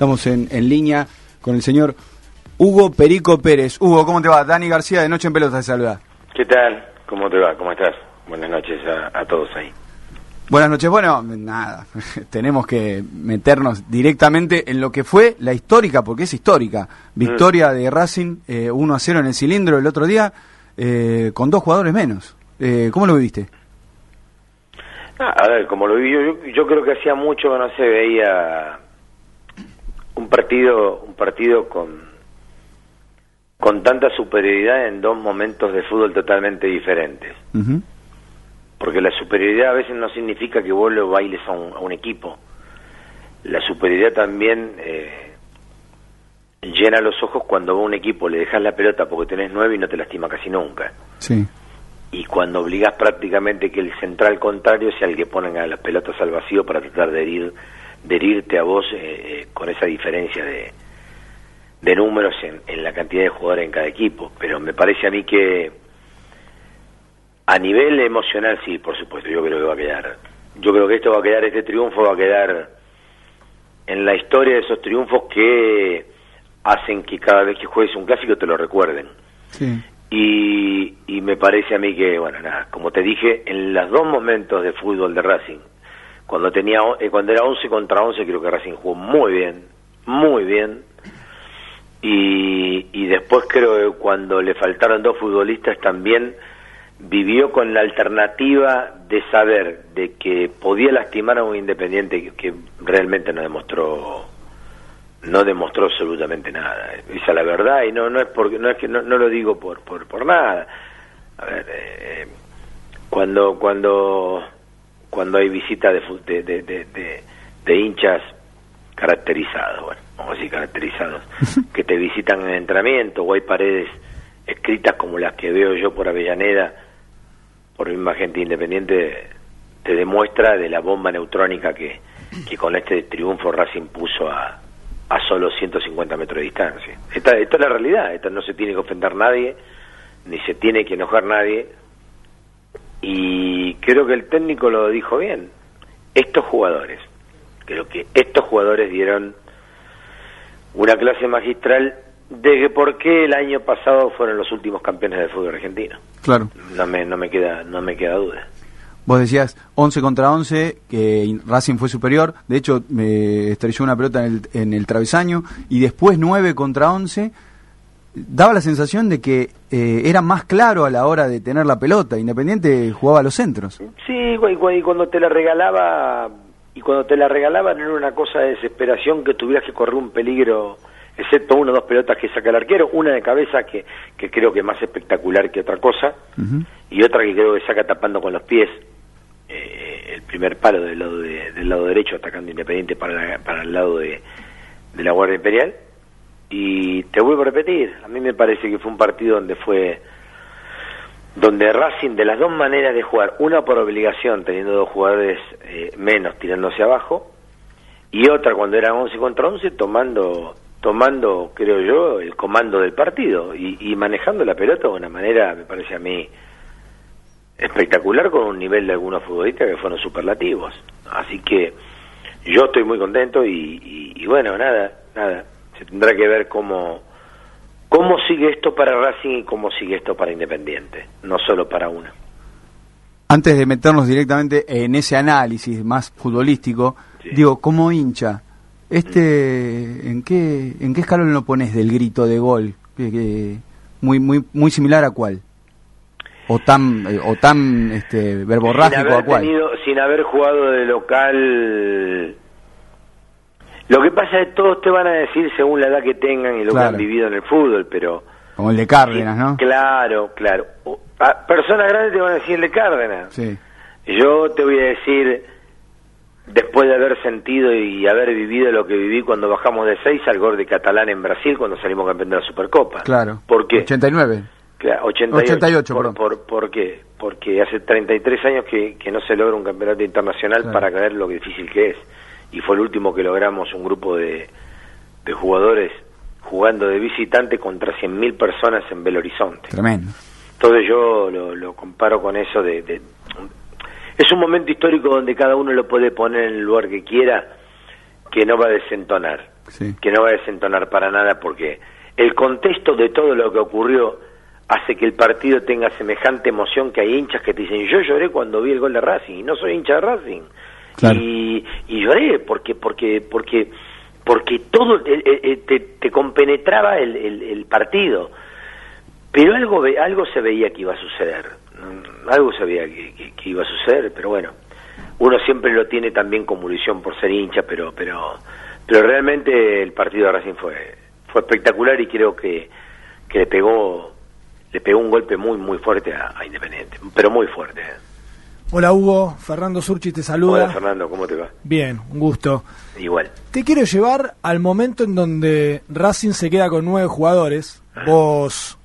Estamos en, en línea con el señor Hugo Perico Pérez. Hugo, ¿cómo te va? Dani García de Noche en Pelota te saluda. ¿Qué tal? ¿Cómo te va? ¿Cómo estás? Buenas noches a, a todos ahí. Buenas noches. Bueno, nada, tenemos que meternos directamente en lo que fue la histórica, porque es histórica, victoria de Racing eh, 1 a 0 en el cilindro el otro día, eh, con dos jugadores menos. Eh, ¿Cómo lo viviste? Ah, a ver, como lo vi yo, yo creo que hacía mucho que no se veía un partido, un partido con con tanta superioridad en dos momentos de fútbol totalmente diferentes. Porque la superioridad a veces no significa que vos lo bailes a un, a un equipo. La superioridad también eh, llena los ojos cuando vos a un equipo le dejas la pelota porque tenés nueve y no te lastima casi nunca. Sí. Y cuando obligás prácticamente que el central contrario sea el que pongan a las pelotas al vacío para tratar de, herir, de herirte a vos eh, eh, con esa diferencia de, de números en, en la cantidad de jugadores en cada equipo. Pero me parece a mí que a nivel emocional, sí, por supuesto, yo creo que va a quedar. Yo creo que esto va a quedar, este triunfo va a quedar en la historia de esos triunfos que hacen que cada vez que juegues un clásico te lo recuerden. Sí. Y, y me parece a mí que, bueno, nada, como te dije, en los dos momentos de fútbol de Racing, cuando tenía eh, cuando era 11 contra 11, creo que Racing jugó muy bien, muy bien. Y, y después creo que cuando le faltaron dos futbolistas también vivió con la alternativa de saber de que podía lastimar a un independiente que, que realmente no demostró no demostró absolutamente nada esa es la verdad y no no es porque no es que no, no lo digo por por por nada a ver eh, cuando cuando cuando hay visita de fu- de, de, de, de- de hinchas caracterizados bueno vamos a decir caracterizados que te visitan en entrenamiento o hay paredes escritas como las que veo yo por Avellaneda por misma gente independiente te demuestra de la bomba neutrónica que, que con este triunfo Racing puso a, a solo 150 metros de distancia. Esta, esta es la realidad, esta no se tiene que ofender nadie, ni se tiene que enojar nadie, y creo que el técnico lo dijo bien. Estos jugadores, creo que estos jugadores dieron una clase magistral de que por qué el año pasado fueron los últimos campeones del fútbol argentino. Claro. No me, no me queda, no me queda duda. Vos decías 11 contra 11, que Racing fue superior. De hecho, me estrelló una pelota en el, en el travesaño. Y después 9 contra 11. Daba la sensación de que eh, era más claro a la hora de tener la pelota. Independiente jugaba a los centros. Sí, y cuando te la regalaba, y cuando te la regalaban no era una cosa de desesperación que tuvieras que correr un peligro, excepto una o dos pelotas que saca el arquero, una de cabeza que, que creo que es más espectacular que otra cosa, y otra que creo que saca tapando con los pies eh, el primer palo del lado, de- del lado derecho, atacando Independiente para, la- para el lado de, de la Guardia Imperial. Y te vuelvo a repetir, a mí me parece que fue un partido donde fue donde Racing de las dos maneras de jugar, una por obligación teniendo dos jugadores eh, menos tirándose abajo y otra cuando eran 11 contra 11 tomando tomando creo yo el comando del partido y, manejando la pelota de una manera me parece a mí espectacular con un nivel de algunos futbolistas que fueron superlativos. Así que yo estoy muy contento y- y bueno nada nada se tendrá que ver cómo cómo sigue esto para Racing y cómo sigue esto para Independiente no solo para uno Antes de meternos directamente en ese análisis más futbolístico, Sí. digo, como hincha, este, ¿en qué, en qué escalón lo pones del grito de gol? Que, que- muy, muy, muy similar a cuál? O tan, eh, o tan, este, sin verborrágico a cuál? tenido, sin haber jugado de local lo que pasa es que todos te van a decir según la edad que tengan y lo Claro. que han vivido en el fútbol pero Como el de Cárdenas, ¿no? claro claro O- a- personas grandes te van a decir el de Cárdenas Sí. yo te voy a decir después de haber sentido y haber vivido lo que viví cuando bajamos de 6 al gol de Catalán en Brasil cuando salimos campeón de la Supercopa Claro. ¿por qué? 89. Claro, 88. 88, por, por, ¿por qué? Porque hace 33 años que, que no se logra un campeonato internacional Claro. para ver lo difícil que es. Y fue el último que logramos un grupo de, de jugadores jugando de visitante contra 100.000 personas en Belo Horizonte. Tremendo. Entonces yo lo, lo comparo con eso de, de- Es un momento histórico donde cada uno lo puede poner en el lugar que quiera, que no va a desentonar, que no va a desentonar para nada porque el contexto de todo lo que ocurrió hace que el partido tenga semejante emoción que hay hinchas que te dicen yo lloré cuando vi el gol de Racing y no soy hincha de Racing y, lloré porque porque porque porque todo eh, eh, eh, te, te, compenetraba el, el, partido. Pero algo algo se veía que iba a suceder. Algo se veía que, iba a suceder pero bueno. Uno siempre lo tiene también como munición por ser hincha pero pero pero realmente el partido de Racing fue fue espectacular y creo que, que le pegó le pegó un golpe muy muy fuerte a, Independiente, pero muy fuerte. Hola Hugo, Fernando Surchi te saluda. Hola Fernando, ¿cómo te va? Bien, un gusto. Igual. Te quiero llevar al momento en donde Racing se queda con nueve jugadores. Vos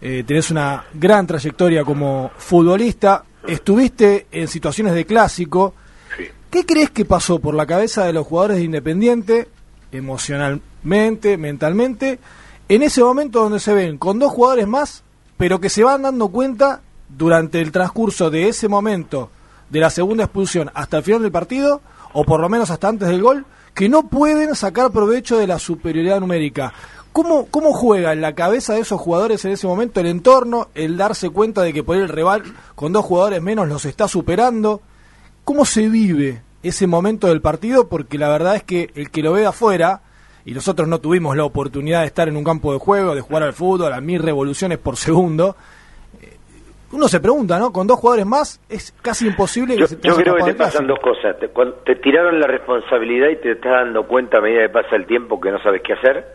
eh, tenés una gran trayectoria como futbolista, estuviste en situaciones de clásico. Sí. ¿Qué crees que pasó por la cabeza de los jugadores de Independiente, emocionalmente, mentalmente, en ese momento donde se ven con dos jugadores más pero que se van dando cuenta durante el transcurso de ese momento de la segunda expulsión hasta el final del partido, o por lo menos hasta antes del gol, que no pueden sacar provecho de la superioridad numérica. ¿Cómo, ¿Cómo juega en la cabeza de esos jugadores en ese momento el entorno, el darse cuenta de que por el rival con dos jugadores menos los está superando? ¿Cómo se vive ese momento del partido? Porque la verdad es que el que lo ve afuera, y nosotros no tuvimos la oportunidad de estar en un campo de juego, de jugar al fútbol a mil revoluciones por segundo. Uno se pregunta, ¿no? Con dos jugadores más es casi imposible que yo, Yo creo que te pasan dos cosas. Te, te, tiraron la responsabilidad y te estás dando cuenta a medida que pasa el tiempo que no sabes qué hacer.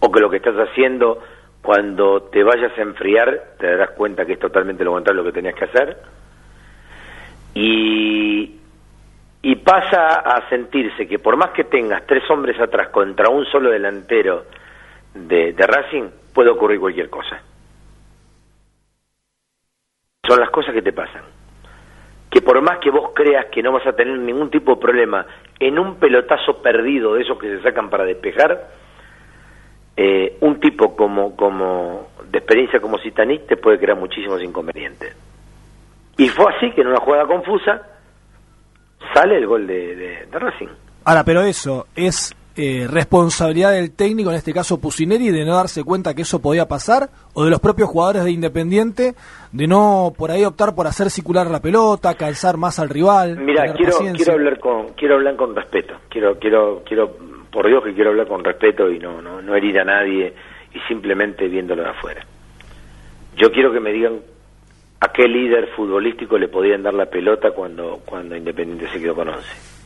O que lo que estás haciendo, cuando te vayas a enfriar, te darás cuenta que es totalmente lo contrario lo que tenías que hacer. Y, y pasa a sentirse que por más que tengas tres hombres atrás contra un solo delantero de, Racing, puede ocurrir cualquier cosa. Son las que te pasan. Que por más que vos creas que no vas a tener ningún tipo de problema en un pelotazo perdido de esos que se sacan para despejar, eh, un tipo como, como de experiencia como Zitanich te puede crear muchísimos inconvenientes. Y fue así que en una jugada confusa, sale el gol de, Racing. Ahora, pero eso es eh, responsabilidad del técnico, en este caso Pusineri, de no darse cuenta que eso podía pasar, o de los propios jugadores de Independiente, de no por ahí optar por hacer circular la pelota, calzar más al rival. Mira, quiero, quiero hablar con quiero hablar con respeto, quiero quiero quiero por Dios que quiero hablar con respeto y no no, no herir a nadie y simplemente viéndolo de afuera. Yo quiero que me digan ¿A qué líder futbolístico le podían dar la pelota cuando, cuando Independiente se quedó con 11?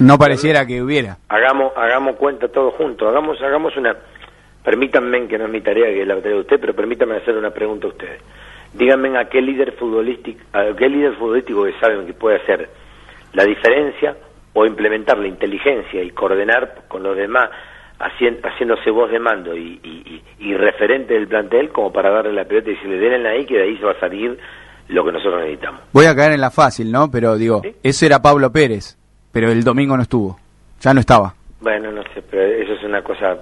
No pareciera que hubiera. Hagamos, hagamos cuenta todos juntos, hagamos, hagamos una... Permítanme, que no es mi tarea, que es la tarea de usted, pero permítanme hacer una pregunta a ustedes. Díganme a qué líder futbolístico, a qué líder futbolístico que saben que puede hacer la diferencia o implementar la inteligencia y coordinar con los demás haciéndose voz de mando y, referente del plantel como para darle la pelota y decirle denle ahí que de ahí se va a salir lo que nosotros necesitamos. Voy a caer en la fácil, ¿no? Pero digo, ese era Pablo Pérez, pero el domingo no estuvo, ya no estaba. Bueno, no sé, pero eso es una cosa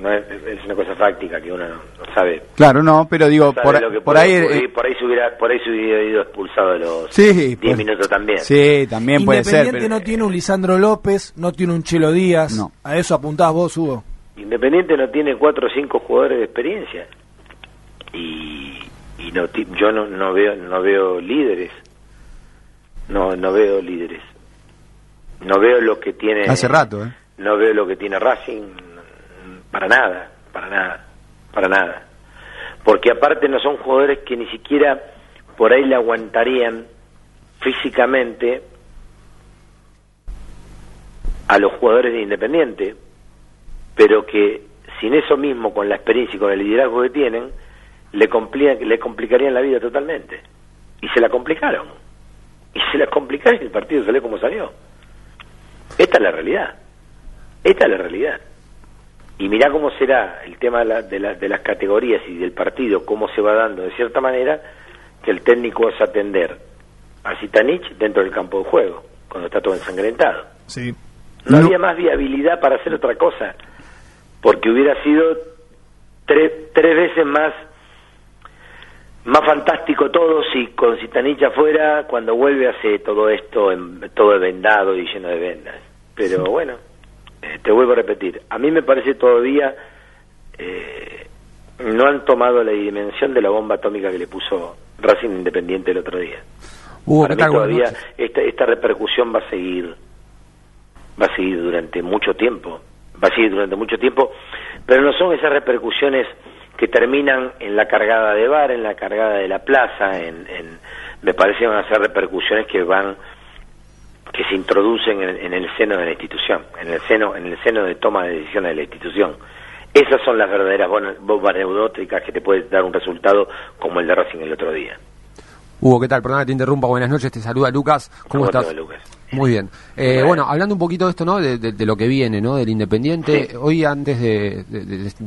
no es, una cosa fáctica que uno no, sabe. Claro, no, pero digo, por, por, ahí eh, por ahí se hubiera por ahí se hubiera ido expulsado de los 10 pues, minutos también. Sí, también puede ser. Independiente no tiene un Lisandro López, no tiene un Chelo Díaz. No. A eso apuntás vos, Hugo. Independiente no tiene cuatro o cinco jugadores de experiencia. Y, y no yo no, no veo no veo líderes. No no veo líderes. No veo lo que tiene Hace rato, ¿eh? No veo lo que tiene Racing para nada, para nada, para nada. Porque aparte no son jugadores que ni siquiera por ahí le aguantarían físicamente a los jugadores de Independiente, pero que sin eso mismo, con la experiencia y con el liderazgo que tienen, le, le complicarían la vida totalmente. Y se la complicaron. Y se la complicaron y el partido salió como salió. Esta es la realidad. Esta es la realidad. Y mirá cómo será el tema de, de, las categorías y del partido, cómo se va dando de cierta manera que el técnico es atender a Zitanich dentro del campo de juego, cuando está todo ensangrentado. Sí. No, había más viabilidad para hacer otra cosa, porque hubiera sido tres, tres veces más más fantástico todo si con Zitanich afuera, cuando vuelve hace todo esto, en, todo vendado y lleno de vendas. pero bueno, eh, te vuelvo a repetir, a mí me parece todavía eh, no han tomado la dimensión de la bomba atómica que le puso Racing Independiente el otro día. Para mí todavía esta, esta repercusión va a seguir, va a seguir durante mucho tiempo, va a seguir durante mucho tiempo, pero no son esas repercusiones que terminan en la cargada de bar, en la cargada de la plaza, en, en me parece que van a ser repercusiones que van que se introducen en, el seno de la institución, en el seno en el seno de toma de decisiones de la institución. Esas son las verdaderas bombas neudótricas que te pueden dar un resultado como el de Racing el otro día. Hugo, ¿qué tal? Perdona que te interrumpa. Buenas noches, te saluda Lucas. ¿Cómo, estás? Lucas? Muy bien. Eh, bueno, hablando un poquito de esto, ¿no? De, lo que viene, ¿no? Del Independiente. Hoy, antes de,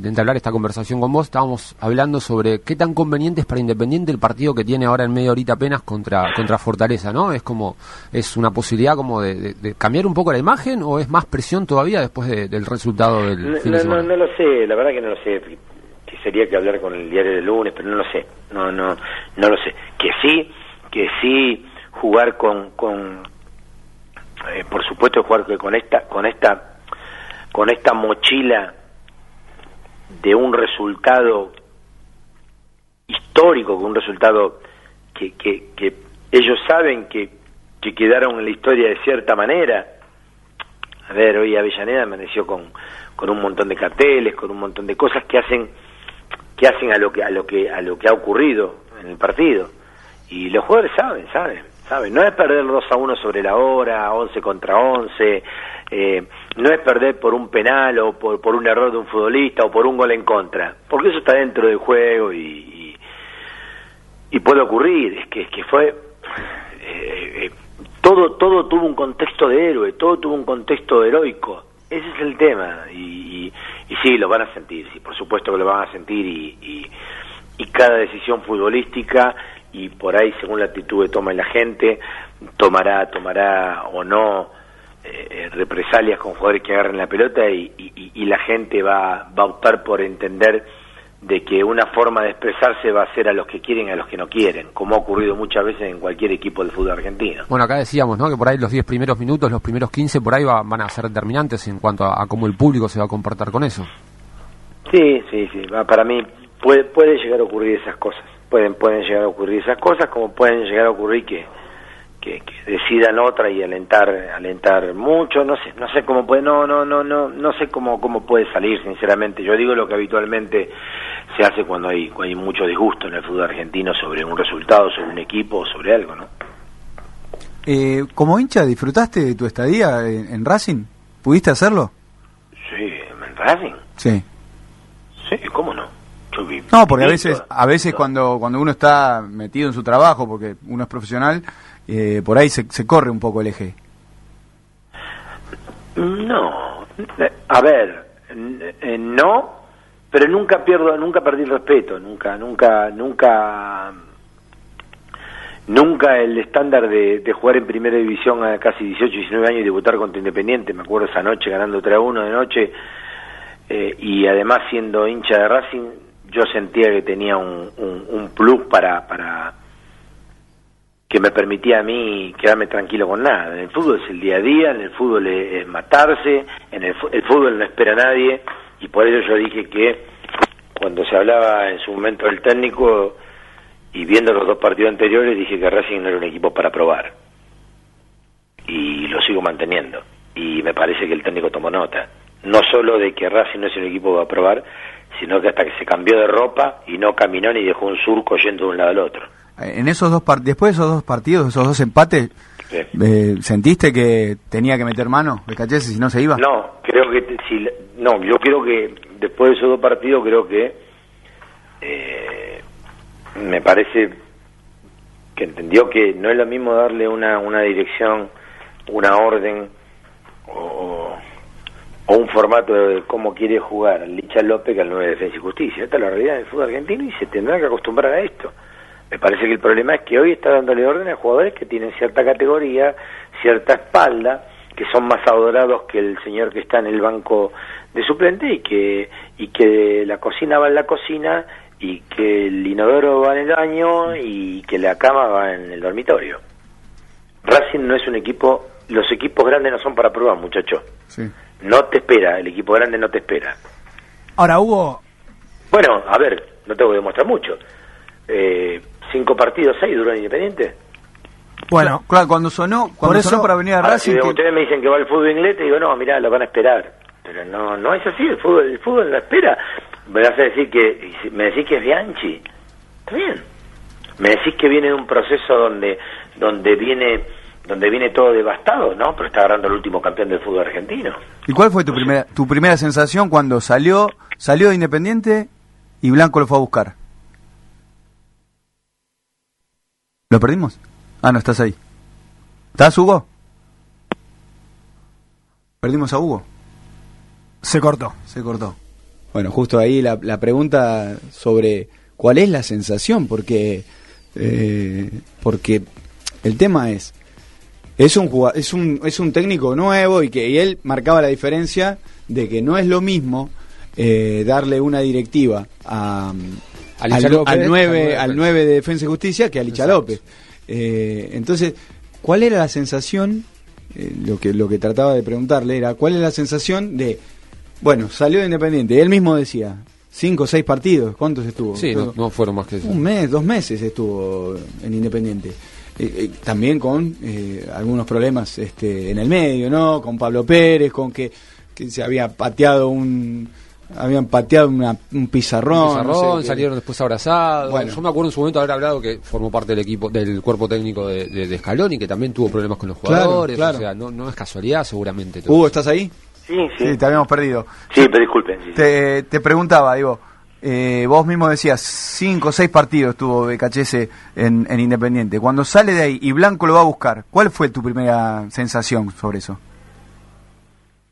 entablar esta conversación con vos, estábamos hablando sobre qué tan conveniente es para Independiente el partido que tiene ahora en media horita apenas contra, contra Fortaleza, ¿no? Es como, es una posibilidad como de, cambiar un poco la imagen o es más presión todavía después del resultado del no, fin de semana? No, no, lo sé, la verdad que no lo sé. Que sería que hablar con el diario del lunes, pero no lo sé. No, no, no lo sé. Que sí, que sí jugar con, con eh, por supuesto jugar con esta con esta con esta mochila de un resultado histórico, con un resultado que, que, que ellos saben que, que quedaron en la historia de cierta manera. A ver, hoy Avellaneda amaneció con, con un montón de carteles, con un montón de cosas que hacen que hacen a lo que a lo que a lo que ha ocurrido en el partido. Y los jugadores saben, saben. No es perder 2 a 1 sobre la hora, 11 contra 11, eh, no es perder por un penal o por, por un error de un futbolista o por un gol en contra, porque eso está dentro del juego y, y, puede ocurrir, es que, es que fue... Eh, eh, todo, todo tuvo un contexto de héroe, todo tuvo un contexto heroico. Ese es el tema. Y, y, sí, lo van a sentir, sí, por supuesto que lo van a sentir. Y, y, cada decisión futbolística y por ahí según la actitud que toma la gente tomará tomará o no eh, eh, represalias con jugadores que agarren la pelota y, la gente va, va a optar por entender de que una forma de expresarse va a ser a los que quieren y a los que no quieren, como ha ocurrido muchas veces en cualquier equipo del fútbol argentino. Bueno, acá decíamos ¿no? que por ahí los 10 primeros minutos, los primeros 15 por ahí van a ser determinantes en cuanto a, cómo el público se va a comportar con eso. Sí, sí, sí, para mí puede, puede llegar a ocurrir esas cosas pueden pueden llegar a ocurrir esas cosas como pueden llegar a ocurrir que, que, decidan otra y alentar alentar mucho no sé no sé cómo puede no no no no no sé cómo cómo puede salir sinceramente. Yo digo lo que habitualmente se hace cuando hay cuando hay mucho disgusto en el fútbol argentino sobre un resultado sobre un equipo sobre algo no eh, como hincha disfrutaste de tu estadía en, en Racing pudiste hacerlo sí en Racing. Sí. Sí cómo no no, porque a veces, a veces cuando, cuando uno está metido en su trabajo, porque uno es profesional, eh, por ahí se, se corre un poco el eje. No, a ver, eh, no, pero nunca pierdo, nunca perdí el respeto, nunca, nunca, nunca, nunca el estándar de, de jugar en primera división a casi 18, 19 años y debutar contra Independiente, me acuerdo esa noche ganando 3 a 1 de noche, eh, y además siendo hincha de Racing, yo sentía que tenía un, un, plus para, para que me permitía a mí quedarme tranquilo con nada. En el fútbol es el día a día, en el fútbol es, matarse, en el, el, fútbol no espera a nadie y por ello yo dije que cuando se hablaba en su momento del técnico y viendo los dos partidos anteriores dije que Racing no era un equipo para probar. Y lo sigo manteniendo. Y me parece que el técnico tomó nota. No solo de que Racing no es un equipo para probar sino que hasta que se cambió de ropa y no caminó ni dejó un surco yendo de un lado al otro. En esos dos después de esos dos partidos, esos dos empates, eh, ¿sentiste que tenía que meter mano de Cachese si no se iba? No, creo que si, no, yo creo que después de esos dos partidos creo que eh, me parece que entendió que no es lo mismo darle una una dirección, una orden o, o un formato de cómo quiere jugar Licha López que al 9 de Defensa y Justicia. Esta es la realidad del fútbol argentino y se tendrá que acostumbrar a esto. Me parece que el problema es que hoy está dándole orden a jugadores que tienen cierta categoría, cierta espalda, que son más adorados que el señor que está en el banco de suplente y que, y que la cocina va en la cocina y que el inodoro va en el baño y que la cama va en el dormitorio. Racing no es un equipo los equipos grandes no son para probar, muchacho. No te espera, el equipo grande no te espera. Ahora, Hugo... Bueno, a ver, no tengo que demostrar mucho. Eh, cinco partidos, seis duró Independiente. Bueno, claro, cuando sonó, cuando sonó para venir a Racing... Ustedes me dicen que va el fútbol inglés, te digo, no, mirá, lo van a esperar. Pero no no es así, el fútbol, el fútbol la espera. Me vas a decir que, me decís que es Bianchi. Está bien. Me decís que viene de un proceso donde, donde viene donde viene todo devastado, ¿no? Pero está agarrando el último campeón del fútbol argentino. ¿Y cuál fue tu primera tu primera sensación cuando salió salió de Independiente y Blanco lo fue a buscar? ¿Lo perdimos? Ah, no, estás ahí. ¿Estás, Hugo? Perdimos a Hugo. Se cortó. Se cortó. Bueno, justo ahí la, la pregunta sobre cuál es la sensación, porque, eh, porque el tema es, es un, es un, es un técnico nuevo y que él marcaba la diferencia de que no es lo mismo eh, darle una directiva a, al, al, 9, al 9 de Defensa y Justicia que a Licha López. Eh, entonces, ¿cuál era la sensación? Eh, lo, que, lo que trataba de preguntarle era, ¿cuál es la sensación de, bueno, salió de Independiente? Él mismo decía, cinco o seis partidos, ¿cuántos estuvo? Sí, no, fueron más que eso. Un mes, dos meses estuvo en Independiente. Eh, eh, también con eh, algunos problemas este, en el medio, ¿no? Con Pablo Pérez, con que, se había pateado un habían pateado un pizarrón, salieron después abrazados. Bueno. Yo me acuerdo en su momento haber hablado que formó parte del equipo, del cuerpo técnico de, de, Scaloni, que también tuvo problemas con los jugadores. O sea, no, es casualidad seguramente. Hugo, ¿estás ahí? Sí, sí. te habíamos perdido. Sí, pero disculpen. te, te preguntaba, Ivo, eh, vos mismo decías, cinco o seis partidos tuvo Becachese en, en Independiente. Cuando sale de ahí y Blanco lo va a buscar, ¿cuál fue tu primera sensación sobre eso?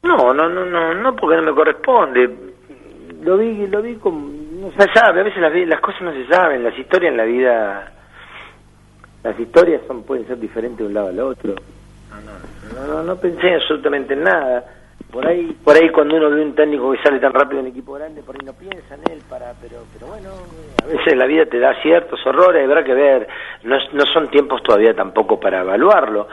No, no, no, no, no porque no me corresponde. Lo vi, lo vi como, no se sabe, a veces las, las cosas no se saben, las historias en la vida, las historias son pueden ser diferentes de un lado al otro. No, no, no, no pensé absolutamente en nada por ahí por ahí cuando uno ve un técnico que sale tan rápido en equipo grande por ahí no piensa en él para pero pero bueno a veces la vida te da ciertos horrores habrá que ver. No, no son tiempos todavía tampoco para evaluarlo.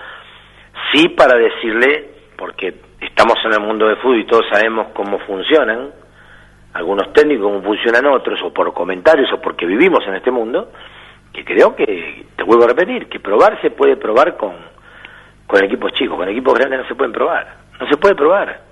Sí para decirle porque estamos en el mundo de fútbol y todos sabemos cómo funcionan. Algunos técnicos cómo funcionan otros o por comentarios o porque vivimos en este mundo que creo que te vuelvo a repetir que probar se puede probar con con equipos chicos con equipos grandes no se pueden probar no se puede probar.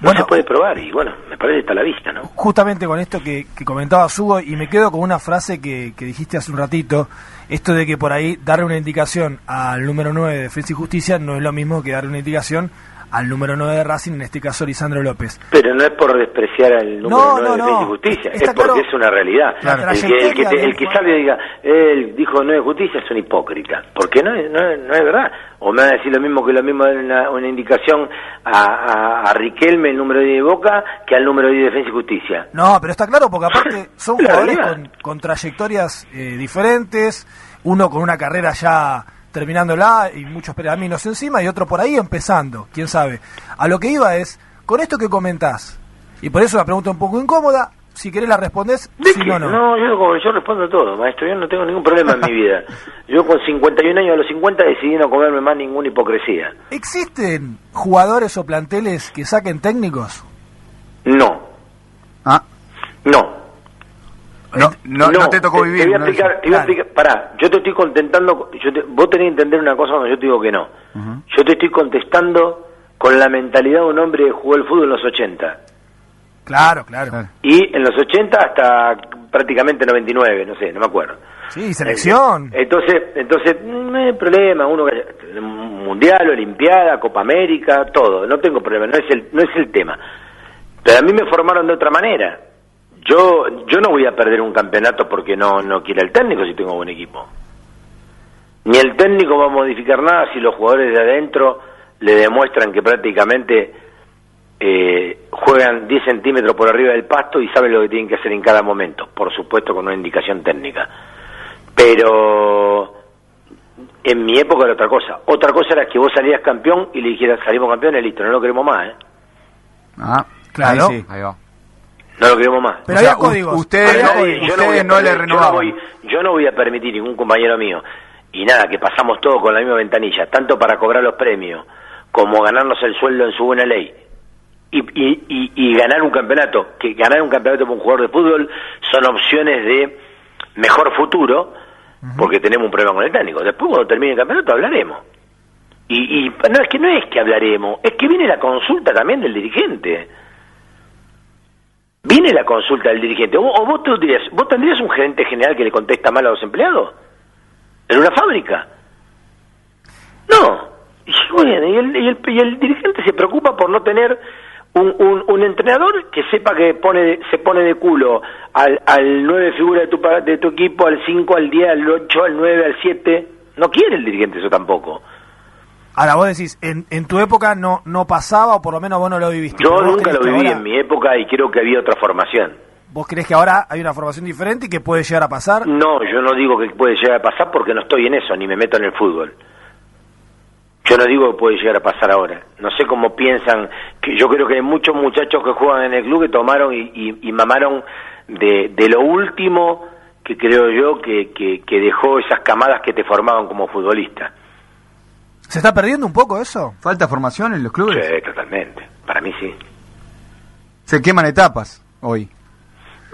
No se puede probar y bueno, me parece que está a la vista, ¿no? Justamente con esto que, que comentaba Hugo y me quedo con una frase que, que dijiste hace un ratito, esto de que por ahí darle una indicación al número 9 de Defensa y Justicia no es lo mismo que darle una indicación al número 9 de Racing, en este caso Lisandro López. Pero no es por despreciar al número 9 de Defensa y Justicia, es porque es una realidad. El que, el que, el que salga y diga, él dijo 9 de Justicia es un hipócrita, porque no es, no, no es verdad. O me va a decir lo mismo que lo mismo una, una indicación a, a, Riquelme, el número 10 de Boca, que al número 10 de Defensa y Justicia. No, pero está claro, porque aparte son jugadores con, con, trayectorias eh, diferentes, uno con una carrera ya terminándola y muchos pergaminos encima y otro por ahí empezando, quién sabe. A lo que iba es, con esto que comentás, y por eso la pregunta un poco incómoda, si querés la respondés, si no, no. No, yo, yo respondo todo, maestro, yo no tengo ningún problema en mi vida. Yo con 51 años a los 50 decidí no comerme más ninguna hipocresía. ¿Existen jugadores o planteles que saquen técnicos? No. Ah. No. No, no, no, te tocó vivir. Te voy a explicar, te voy a explicar, pará, yo te estoy contentando, yo vos tenés que entender una cosa cuando yo te digo que no. Yo te estoy contestando con la mentalidad de un hombre que jugó el fútbol en los 80. Claro, claro. Y en los 80 hasta prácticamente 99, no sé, no me acuerdo. Sí, selección. Entonces, entonces no hay problema, uno mundial, olimpiada, Copa América, todo, no tengo problema, no es el no es el tema. Pero a mí me formaron de otra manera yo yo no voy a perder un campeonato porque no no quiera el técnico si tengo buen equipo. Ni el técnico va a modificar nada si los jugadores de adentro le demuestran que prácticamente eh, juegan 10 centímetros por arriba del pasto y saben lo que tienen que hacer en cada momento, por supuesto con una indicación técnica. Pero en mi época era otra cosa. Otra cosa era que vos salías campeón y le dijeras salimos campeones, listo, no lo queremos más. ¿eh? Ah, claro. Ahí, Ahí va. No lo queremos más. Pero hay códigos. Ustedes, no, le renovaban. Yo no, voy, yo no voy a permitir ningún compañero mío y nada, que pasamos todo con la misma ventanilla, tanto para cobrar los premios como ganarnos el sueldo en su buena ley y, y, y, ganar un campeonato, que ganar un campeonato para un jugador de fútbol son opciones de mejor futuro, porque tenemos un problema con el técnico. Después cuando termine el campeonato hablaremos. Y, y no es que no es que hablaremos, es que viene la consulta también del dirigente. Viene la consulta del dirigente. O, vos, tendrías, vos tendrías un gerente general que le contesta mal a los empleados en una fábrica. No. Y, bueno, y, el, y, el, y el dirigente se preocupa por no tener un, un, un, entrenador que sepa que pone se pone de culo al, al 9 figura de tu, de tu equipo, al 5, al 10, al 8, al 9, al 7. No quiere el dirigente eso tampoco. Ahora vos decís, en, en tu época no no pasaba o por lo menos vos no lo viviste. Yo nunca lo viví en mi época y creo que había otra formación. ¿Vos crees que ahora hay una formación diferente y que puede llegar a pasar? No, yo no digo que puede llegar a pasar porque no estoy en eso, ni me meto en el fútbol. Yo no digo que puede llegar a pasar ahora. No sé cómo piensan. que Yo creo que hay muchos muchachos que juegan en el club que tomaron y, y, mamaron de, de, lo último que creo yo que, que, que, dejó esas camadas que te formaban como futbolista. ¿Se está perdiendo un poco eso? ¿Falta formación en los clubes? Sí, totalmente. Para mí sí. ¿Se queman etapas hoy?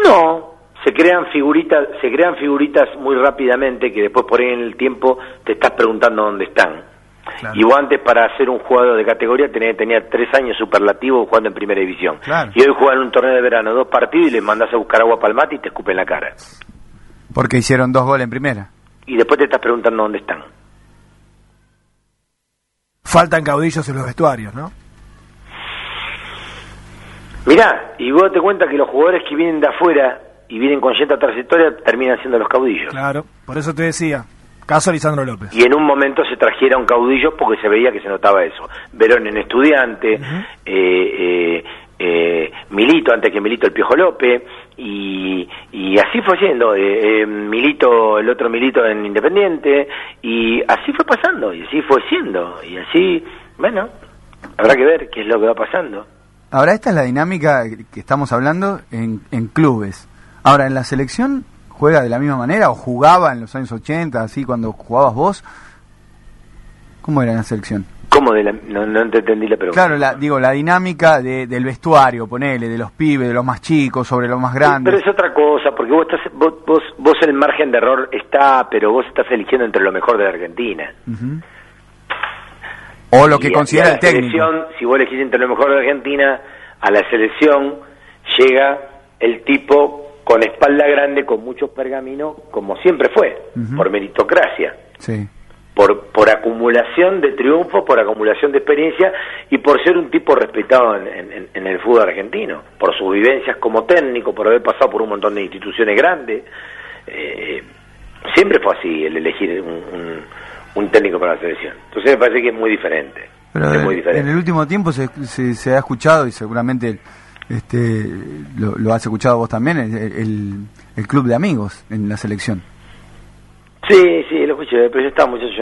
No, se crean figuritas, se crean figuritas muy rápidamente que después por ahí en el tiempo te estás preguntando dónde están y vos antes para ser un jugador de categoría tenía, tenía tres años superlativo jugando en primera división. Y hoy juegan en un torneo de verano dos partidos y les mandás a buscar agua para el mate y te escupen la cara. Porque hicieron dos goles en primera. Y después te estás preguntando dónde están. Faltan caudillos en los vestuarios, ¿no? Mirá, y vos te cuenta que los jugadores que vienen de afuera y vienen con cierta trayectoria terminan siendo los caudillos. Claro, por eso te decía. Caso Lisandro López. Y en un momento se trajeron caudillos porque se veía que se notaba eso. Verón en estudiante, eh, eh, eh, Milito, antes que Milito el Piojo López, y, y así fue yendo. Milito, el otro Milito en Independiente, y así fue pasando, y así fue siendo, y así, bueno, habrá que ver qué es lo que va pasando. Ahora, esta es la dinámica que estamos hablando en, en clubes. Ahora, en la selección juega de la misma manera o jugaba en los años 80, así cuando jugabas vos? ¿Cómo era la selección? ¿Cómo? De la, no, te entendí la pregunta. Claro, la, digo, la dinámica de, del vestuario, ponele, de los pibes, de los más chicos, sobre los más grandes. pero es otra cosa, porque vos, estás, vos, vos, vos el margen de error está, pero vos estás eligiendo entre lo mejor de la Argentina. O lo que considera el técnico. Si vos elegís entre lo mejor de la Argentina, a la selección llega el tipo con espalda grande, con muchos pergaminos, como siempre fue, por meritocracia. Por, por acumulación de triunfo, por acumulación de experiencia y por ser un tipo respetado en, en, el fútbol argentino, por sus vivencias como técnico, por haber pasado por un montón de instituciones grandes. Eh, siempre fue así el elegir un, un, técnico para la selección. Entonces me parece que es muy diferente. muy diferente. en el último tiempo se, se, se ha escuchado y seguramente este, lo, has escuchado vos también, el, el, club de amigos en la selección. Sí, sí, lo escuché, pero ya está, muchachos,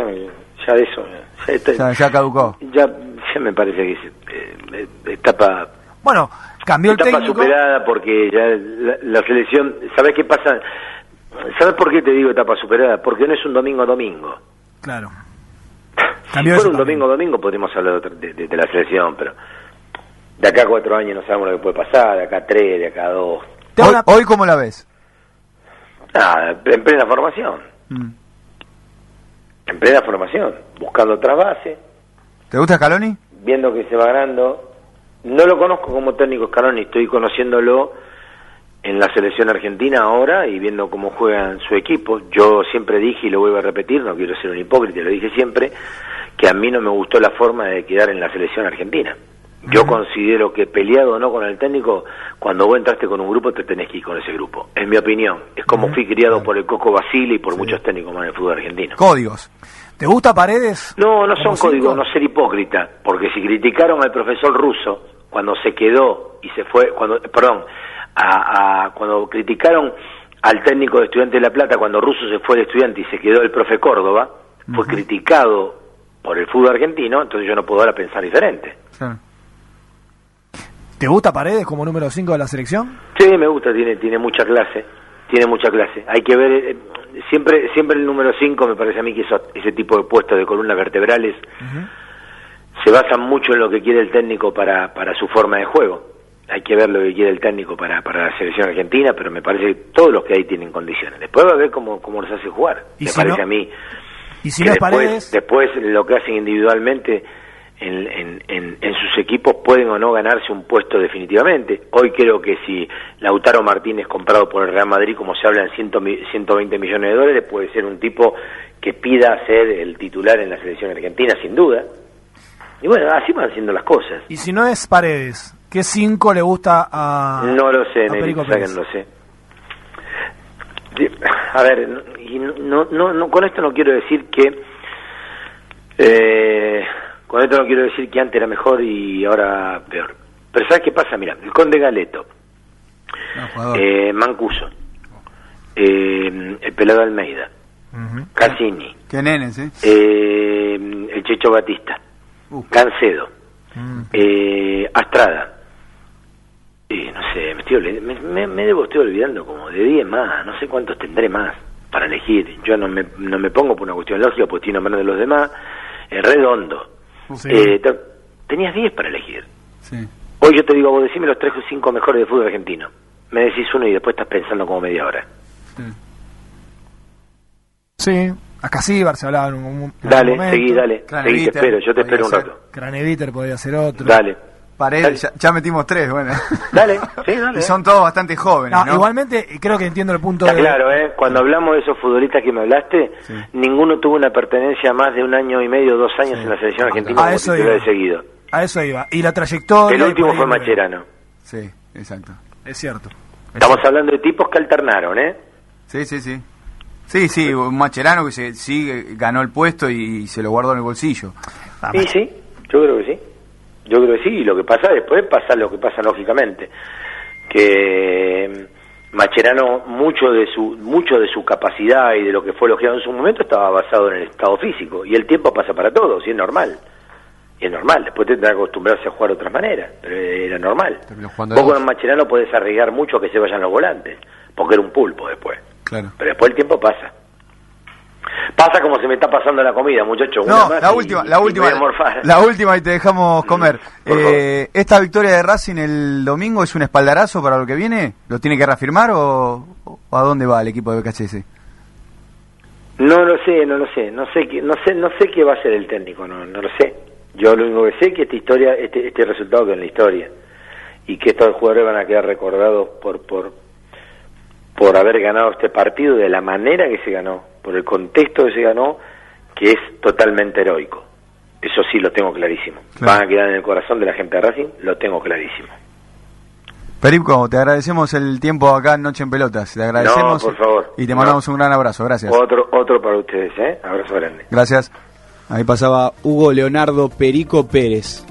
ya, de eso. Ya, ya, caducó. Ya, ya me parece que es eh, etapa. Bueno, cambió el etapa superada porque ya la, selección. ¿Sabes qué pasa? ¿Sabes por qué te digo etapa superada? Porque no es un domingo domingo. Claro. si fuera un domingo domingo podríamos hablar de, de la selección, pero de acá a cuatro años no sabemos lo que puede pasar, de acá a tres, de acá a dos. ¿Hoy, ¿Hoy cómo la ves? Ah, en plena formación. Mm. En plena formación, buscando otra base. ¿Te gusta Scaloni? Viendo que se va ganando. No lo conozco como técnico Scaloni, estoy conociéndolo en la selección argentina ahora y viendo cómo juega en su equipo. Yo siempre dije, y lo vuelvo a repetir, no quiero ser un hipócrita, lo dije siempre, que a mí no me gustó la forma de quedar en la selección argentina. Yo considero que peleado o no con el técnico, cuando vos entraste con un grupo te tenés que ir con ese grupo. Es mi opinión. Es como fui criado por el Coco Basile y por muchos técnicos más en el fútbol argentino. Códigos. ¿Te gusta Paredes? No, no son códigos, no ser hipócrita. Porque si criticaron al profesor ruso cuando se quedó y se fue, cuando, perdón, a, cuando criticaron al técnico de Estudiantes de La Plata cuando Russo se fue de estudiante y se quedó el profe Córdoba, fue criticado por el fútbol argentino, entonces yo no puedo ahora pensar diferente. ¿Te gusta Paredes como número 5 de la selección? Sí, me gusta, tiene, tiene mucha clase. tiene mucha clase. Hay que ver, eh, siempre siempre el número 5 me parece a mí que ese tipo de puestos de columnas vertebrales se basan mucho en lo que quiere el técnico para, para su forma de juego. Hay que ver lo que quiere el técnico para, para la selección argentina, pero me parece que todos los que hay tienen condiciones. Después va a ver cómo, cómo los hace jugar. me parece a mí. Y si después, después lo que hacen individualmente en, en, sus equipos pueden o no ganarse un puesto definitivamente. Hoy creo que si Lautaro Martínez comprado por el Real Madrid, como se habla en 120 millones de dólares, puede ser un tipo que pida ser el titular en la selección argentina, sin duda. Y bueno, así van siendo las cosas. Y si no es Paredes, ¿qué cinco le gusta a No lo sé, no sé. A ver, no, no, no, con esto no quiero decir que... Eh, con esto no quiero decir que antes era mejor y ahora peor. Pero ¿sabes qué pasa? Mira, el Conde Galeto, eh, Mancuso, eh, el Pelado Almeida, Cassini, ¿Qué nenes, eh? eh el Checho Batista, Cancedo, mm. eh, Astrada. Y no sé, me, estoy, me, me, debo, estoy olvidando como de 10 más, no sé cuántos tendré más para elegir. Yo no me, no me pongo por una cuestión lógica, pues estoy nombrando de los demás. Redondo, eh, tenías 10 para elegir. Hoy yo te digo, vos decime los 3 o 5 mejores de fútbol argentino. Me decís uno y después estás pensando como media hora. Sí, acá sí, se hablaba en un, Dale, seguí, dale. Seguí, te espero, yo te espero un rato. Craneviter podría ser otro. Dale. Paredes, ya, metimos tres, bueno. Dale, sí, dale. Y son todos bastante jóvenes, no, Igualmente, creo que entiendo el punto Está claro, ¿eh? Cuando hablamos de esos futbolistas que me hablaste, ninguno tuvo una pertenencia más de un año y medio, dos años en la selección argentina a eso iba. de seguido. A eso iba. Y la trayectoria... El último fue Macherano. Sí, exacto. Es cierto. Estamos hablando de tipos que alternaron, ¿eh? Sí, sí, sí. Sí, sí, un Macherano que se, sí ganó el puesto y se lo guardó en el bolsillo. Sí, sí, yo creo que sí. Yo creo que sí, y lo que pasa después pasa lo que pasa lógicamente, que mm, Macherano mucho de su mucho de su capacidad y de lo que fue elogiado en su momento estaba basado en el estado físico y el tiempo pasa para todos y es normal. Y es normal, después tendrá que acostumbrarse a jugar de otra manera, pero era normal. Vos con Macherano podés arriesgar mucho a que se vayan los volantes, porque era un pulpo después. Claro. Pero después el tiempo pasa. Pasa como se me está pasando la comida, muchacho. No, la última, la última, la última y te dejamos comer. Eh, ¿Esta victoria de Racing el domingo es un espaldarazo para lo que viene? ¿Lo tiene que reafirmar o, a dónde va el equipo de BKHS? No lo sé, no lo sé, no sé no sé, no sé qué va a ser el técnico, no, no lo sé. Yo lo único que sé es que esta historia, este, este resultado que en la historia y que estos jugadores van a quedar recordados por por por haber ganado este partido de la manera que se ganó, por el contexto que se ganó, que es totalmente heroico. Eso sí lo tengo clarísimo. Van a quedar en el corazón de la gente de Racing, lo tengo clarísimo. Perico, te agradecemos el tiempo acá en Noche en Pelotas. Te agradecemos. por favor. Y te mandamos un gran abrazo. Gracias. Otro, otro para ustedes, ¿eh? Abrazo grande. Gracias. Ahí pasaba Hugo Leonardo Perico Pérez.